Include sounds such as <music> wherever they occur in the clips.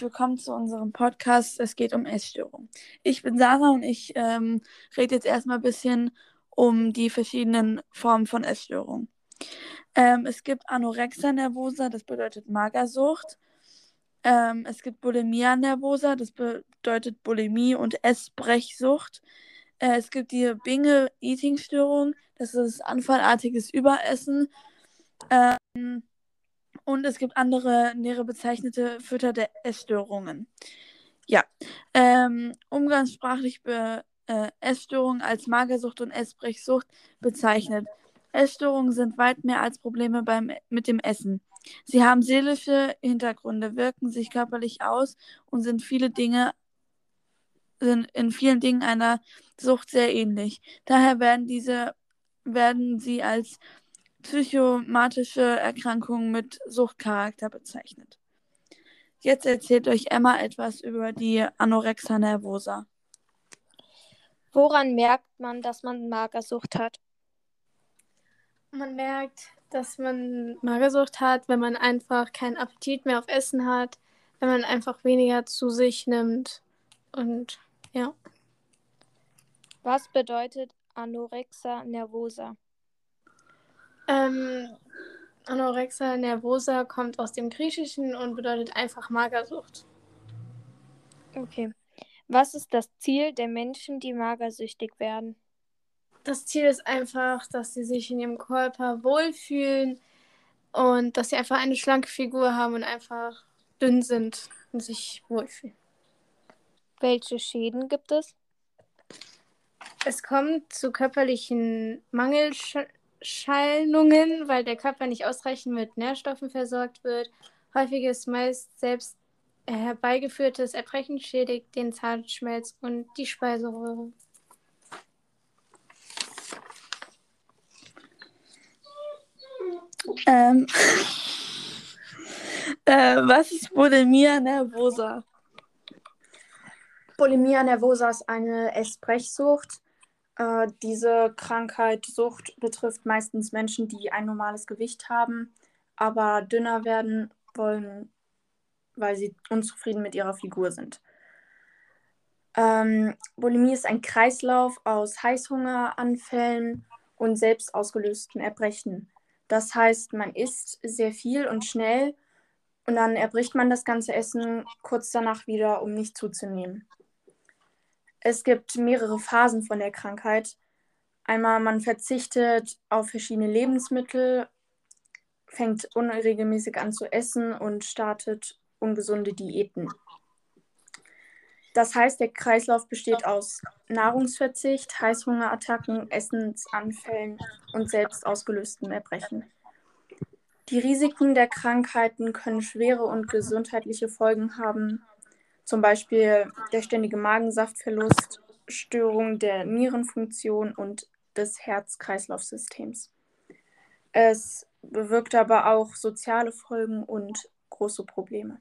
willkommen zu unserem Podcast. Es geht um Essstörung. Ich bin Sarah und ich ähm, rede jetzt erstmal ein bisschen um die verschiedenen Formen von Essstörung. Ähm, es gibt Anorexia nervosa, das bedeutet Magersucht. Ähm, es gibt Bulimia nervosa, das bedeutet Bulimie und Essbrechsucht. Äh, es gibt die Binge-Eating-Störung, das ist anfallartiges Überessen. Ähm, und es gibt andere nähere bezeichnete Fütter der Essstörungen. Ja, ähm, umgangssprachlich be äh, Essstörungen als Magersucht und Essbrechsucht bezeichnet. Essstörungen sind weit mehr als Probleme beim, mit dem Essen. Sie haben seelische Hintergründe, wirken sich körperlich aus und sind viele Dinge sind in vielen Dingen einer Sucht sehr ähnlich. Daher werden diese werden sie als psychomatische Erkrankungen mit Suchtcharakter bezeichnet. Jetzt erzählt euch Emma etwas über die Anorexia nervosa. Woran merkt man, dass man Magersucht hat? Man merkt, dass man Magersucht hat, wenn man einfach keinen Appetit mehr auf Essen hat, wenn man einfach weniger zu sich nimmt. Und ja. Was bedeutet Anorexia nervosa? Ähm, Anorexia nervosa kommt aus dem Griechischen und bedeutet einfach Magersucht. Okay. Was ist das Ziel der Menschen, die magersüchtig werden? Das Ziel ist einfach, dass sie sich in ihrem Körper wohlfühlen und dass sie einfach eine schlanke Figur haben und einfach dünn sind und sich wohlfühlen. Welche Schäden gibt es? Es kommt zu körperlichen Mangelschallungen, weil der Körper nicht ausreichend mit Nährstoffen versorgt wird. Häufig ist meist selbst herbeigeführtes Erbrechen schädigt den Zahnschmelz und die Speiseröhre. Ähm, <laughs> äh, was ist Bulimia nervosa? Bulimia nervosa ist eine Essbrechsucht. Äh, diese Krankheit, Sucht betrifft meistens Menschen, die ein normales Gewicht haben, aber dünner werden wollen, weil sie unzufrieden mit ihrer Figur sind. Ähm, Bulimie ist ein Kreislauf aus Heißhungeranfällen und selbst ausgelösten Erbrechen. Das heißt, man isst sehr viel und schnell und dann erbricht man das ganze Essen kurz danach wieder, um nicht zuzunehmen. Es gibt mehrere Phasen von der Krankheit. Einmal, man verzichtet auf verschiedene Lebensmittel, fängt unregelmäßig an zu essen und startet ungesunde Diäten. Das heißt, der Kreislauf besteht aus Nahrungsverzicht, Heißhungerattacken, Essensanfällen und selbst ausgelöstem Erbrechen. Die Risiken der Krankheiten können schwere und gesundheitliche Folgen haben, zum Beispiel der ständige Magensaftverlust, Störung der Nierenfunktion und des Herz-Kreislauf-Systems. Es bewirkt aber auch soziale Folgen und große Probleme.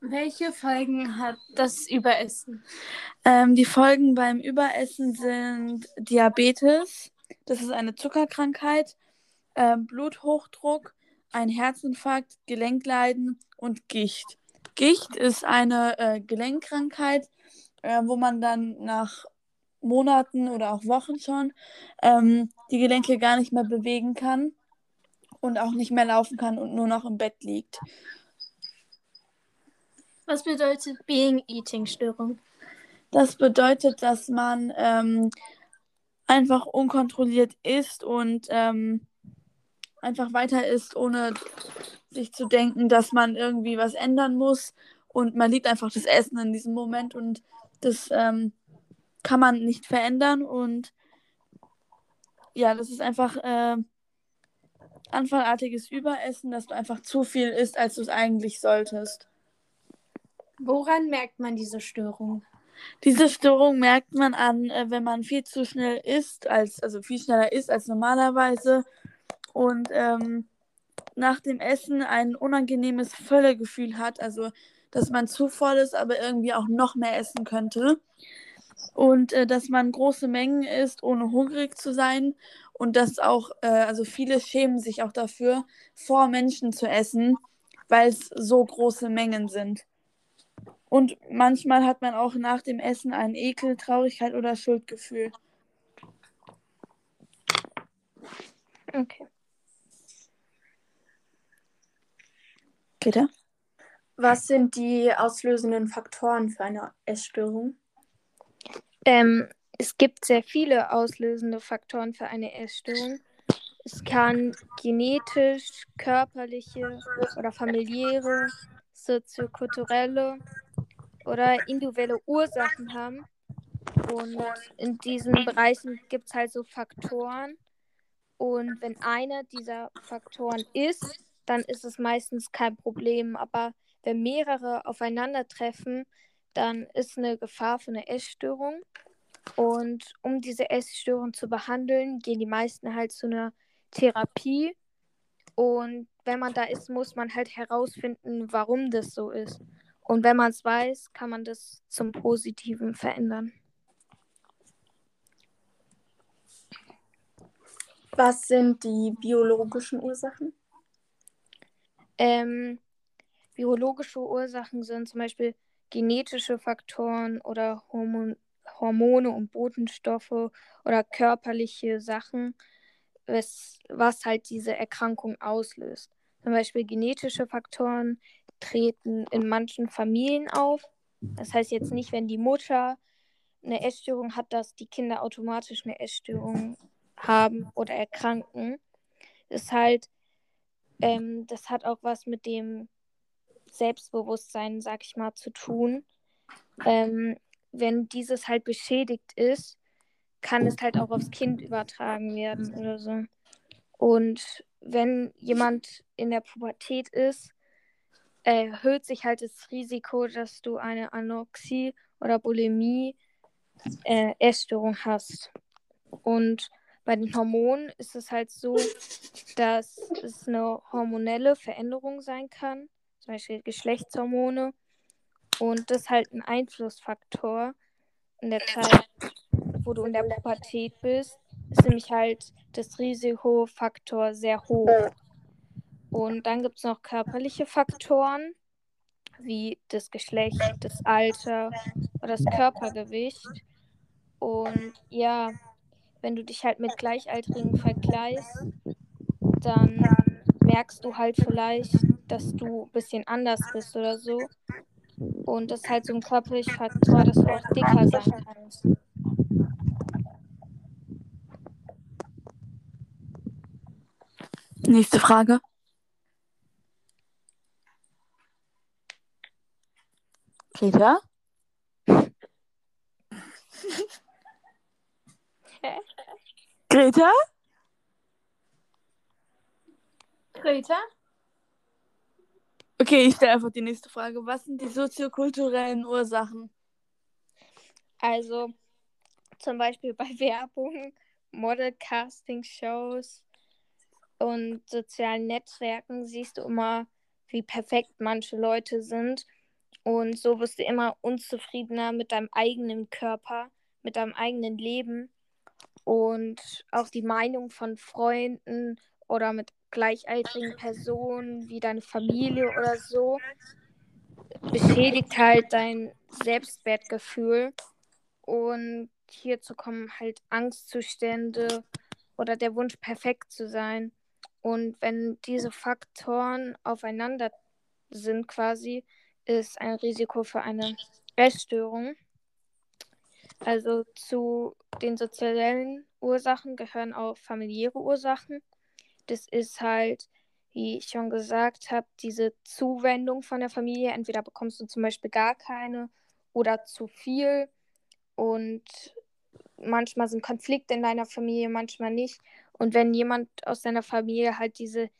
Welche Folgen hat das Überessen? Ähm, die Folgen beim Überessen sind Diabetes, das ist eine Zuckerkrankheit, äh, Bluthochdruck, ein Herzinfarkt, Gelenkleiden und Gicht. Gicht ist eine äh, Gelenkkrankheit, äh, wo man dann nach Monaten oder auch Wochen schon ähm, die Gelenke gar nicht mehr bewegen kann und auch nicht mehr laufen kann und nur noch im Bett liegt. Was bedeutet Being Eating Störung? Das bedeutet, dass man ähm, einfach unkontrolliert isst und ähm, einfach weiter isst, ohne sich zu denken, dass man irgendwie was ändern muss. Und man liebt einfach das Essen in diesem Moment und das ähm, kann man nicht verändern. Und ja, das ist einfach äh, anfallartiges Überessen, dass du einfach zu viel isst, als du es eigentlich solltest. Woran merkt man diese Störung? Diese Störung merkt man an, äh, wenn man viel zu schnell isst, als, also viel schneller isst als normalerweise und ähm, nach dem Essen ein unangenehmes Völlegefühl hat, also dass man zu voll ist, aber irgendwie auch noch mehr essen könnte. und äh, dass man große Mengen isst, ohne hungrig zu sein und dass auch, äh, also viele schämen sich auch dafür, vor Menschen zu essen, weil es so große Mengen sind. Und manchmal hat man auch nach dem Essen einen Ekel, Traurigkeit oder Schuldgefühl. Okay. Peter? Was sind die auslösenden Faktoren für eine Essstörung? Ähm, es gibt sehr viele auslösende Faktoren für eine Essstörung. Es kann genetisch, körperliche oder familiäre, soziokulturelle oder individuelle Ursachen haben. Und in diesen Bereichen gibt es halt so Faktoren. Und wenn einer dieser Faktoren ist, dann ist es meistens kein Problem. Aber wenn mehrere aufeinandertreffen, dann ist eine Gefahr für eine Essstörung. Und um diese Essstörung zu behandeln, gehen die meisten halt zu einer Therapie. Und wenn man da ist, muss man halt herausfinden, warum das so ist. Und wenn man es weiß, kann man das zum Positiven verändern. Was sind die biologischen Ursachen? Ähm, biologische Ursachen sind zum Beispiel genetische Faktoren oder Hormon Hormone und Botenstoffe oder körperliche Sachen, was, was halt diese Erkrankung auslöst. Zum Beispiel genetische Faktoren treten in manchen Familien auf. Das heißt jetzt nicht, wenn die Mutter eine Essstörung hat, dass die Kinder automatisch eine Essstörung haben oder erkranken. Das ist halt, ähm, das hat auch was mit dem Selbstbewusstsein, sag ich mal, zu tun. Ähm, wenn dieses halt beschädigt ist, kann es halt auch aufs Kind übertragen werden oder so. Und wenn jemand in der Pubertät ist, erhöht sich halt das Risiko, dass du eine Anorexie oder Bulimie äh, Essstörung hast. Und bei den Hormonen ist es halt so, dass es eine hormonelle Veränderung sein kann, zum Beispiel Geschlechtshormone. Und das ist halt ein Einflussfaktor in der Zeit, wo du in der Pubertät bist, ist nämlich halt das Risikofaktor sehr hoch. Und dann gibt es noch körperliche Faktoren, wie das Geschlecht, das Alter oder das Körpergewicht. Und ja, wenn du dich halt mit Gleichaltrigen vergleichst, dann merkst du halt vielleicht, dass du ein bisschen anders bist oder so. Und das ist halt so ein körperlicher Faktor, dass du auch dicker sein kannst. Nächste Frage. Peter? Greta? Greta? Okay, ich stelle einfach die nächste Frage. Was sind die soziokulturellen Ursachen? Also zum Beispiel bei <laughs> Werbung, Model-Casting-Shows und sozialen Netzwerken siehst du immer, wie perfekt manche Leute sind. Und so wirst du immer unzufriedener mit deinem eigenen Körper, mit deinem eigenen Leben. Und auch die Meinung von Freunden oder mit gleichaltrigen Personen wie deine Familie oder so beschädigt halt dein Selbstwertgefühl. Und hierzu kommen halt Angstzustände oder der Wunsch, perfekt zu sein. Und wenn diese Faktoren aufeinander sind quasi, ist ein Risiko für eine Essstörung. Also zu den sozialen Ursachen gehören auch familiäre Ursachen. Das ist halt, wie ich schon gesagt habe, diese Zuwendung von der Familie. Entweder bekommst du zum Beispiel gar keine oder zu viel. Und manchmal sind Konflikte in deiner Familie, manchmal nicht. Und wenn jemand aus deiner Familie halt diese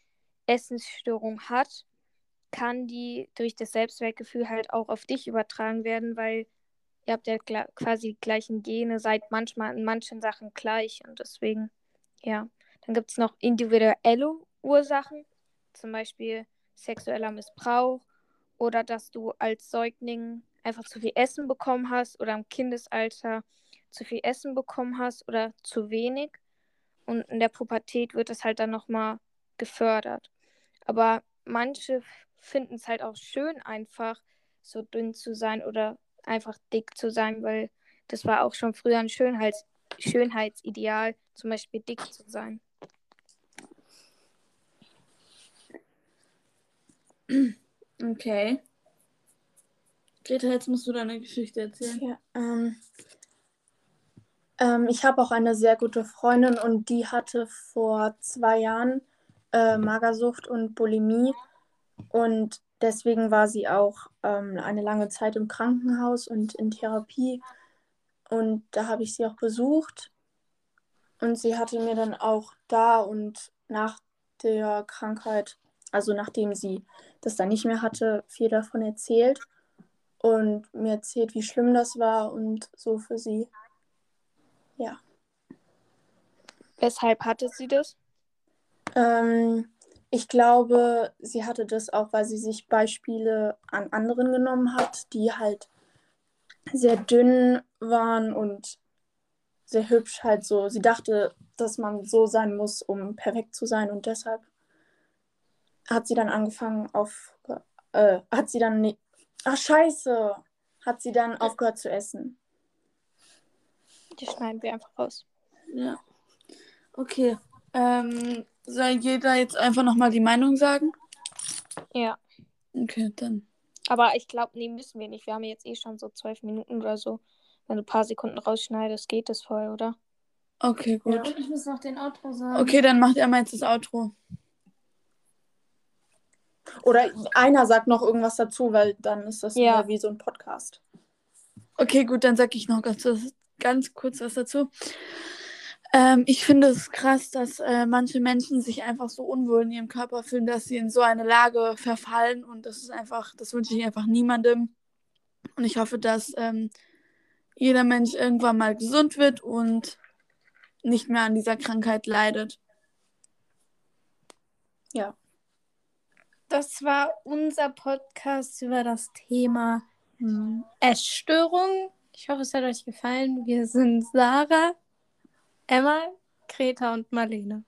Essensstörung hat, kann die durch das Selbstwertgefühl halt auch auf dich übertragen werden, weil ihr habt ja quasi die gleichen Gene, seid manchmal in manchen Sachen gleich und deswegen, ja. Dann gibt es noch individuelle Ursachen, zum Beispiel sexueller Missbrauch oder dass du als Säugling einfach zu viel Essen bekommen hast oder im Kindesalter zu viel Essen bekommen hast oder zu wenig. Und in der Pubertät wird es halt dann nochmal gefördert. Aber manche finden es halt auch schön, einfach so dünn zu sein oder einfach dick zu sein, weil das war auch schon früher ein Schönheits Schönheitsideal, zum Beispiel dick zu sein. Okay. Greta, jetzt musst du deine Geschichte erzählen. Ja, ähm, ähm, ich habe auch eine sehr gute Freundin und die hatte vor zwei Jahren äh, Magersucht und Bulimie und deswegen war sie auch ähm, eine lange Zeit im Krankenhaus und in Therapie und da habe ich sie auch besucht und sie hatte mir dann auch da und nach der Krankheit, also nachdem sie das dann nicht mehr hatte, viel davon erzählt und mir erzählt, wie schlimm das war und so für sie. Ja. Weshalb hatte sie das? Ähm, ich glaube, sie hatte das auch, weil sie sich Beispiele an anderen genommen hat, die halt sehr dünn waren und sehr hübsch halt so. Sie dachte, dass man so sein muss, um perfekt zu sein und deshalb hat sie dann angefangen auf, äh, hat sie dann, ne ach scheiße, hat sie dann aufgehört zu essen. Die schneiden wir einfach raus. Ja. Okay. Ähm, soll jeder jetzt einfach nochmal die Meinung sagen? Ja. Okay, dann. Aber ich glaube, nee, müssen wir nicht. Wir haben jetzt eh schon so zwölf Minuten oder so. Wenn du ein paar Sekunden rausschneidest, geht das voll, oder? Okay, gut. Und ich muss noch den Outro sagen. Okay, dann macht er mal jetzt das Outro. Oder einer sagt noch irgendwas dazu, weil dann ist das Ja. wie so ein Podcast. Okay, gut, dann sag ich noch ganz, ganz kurz was dazu. Ähm, ich finde es krass, dass äh, manche Menschen sich einfach so unwohl in ihrem Körper fühlen, dass sie in so eine Lage verfallen und das ist einfach, das wünsche ich einfach niemandem. Und ich hoffe, dass ähm, jeder Mensch irgendwann mal gesund wird und nicht mehr an dieser Krankheit leidet. Ja. Das war unser Podcast über das Thema hm, Essstörung. Ich hoffe, es hat euch gefallen. Wir sind Sarah, Emma, Greta und Marlene.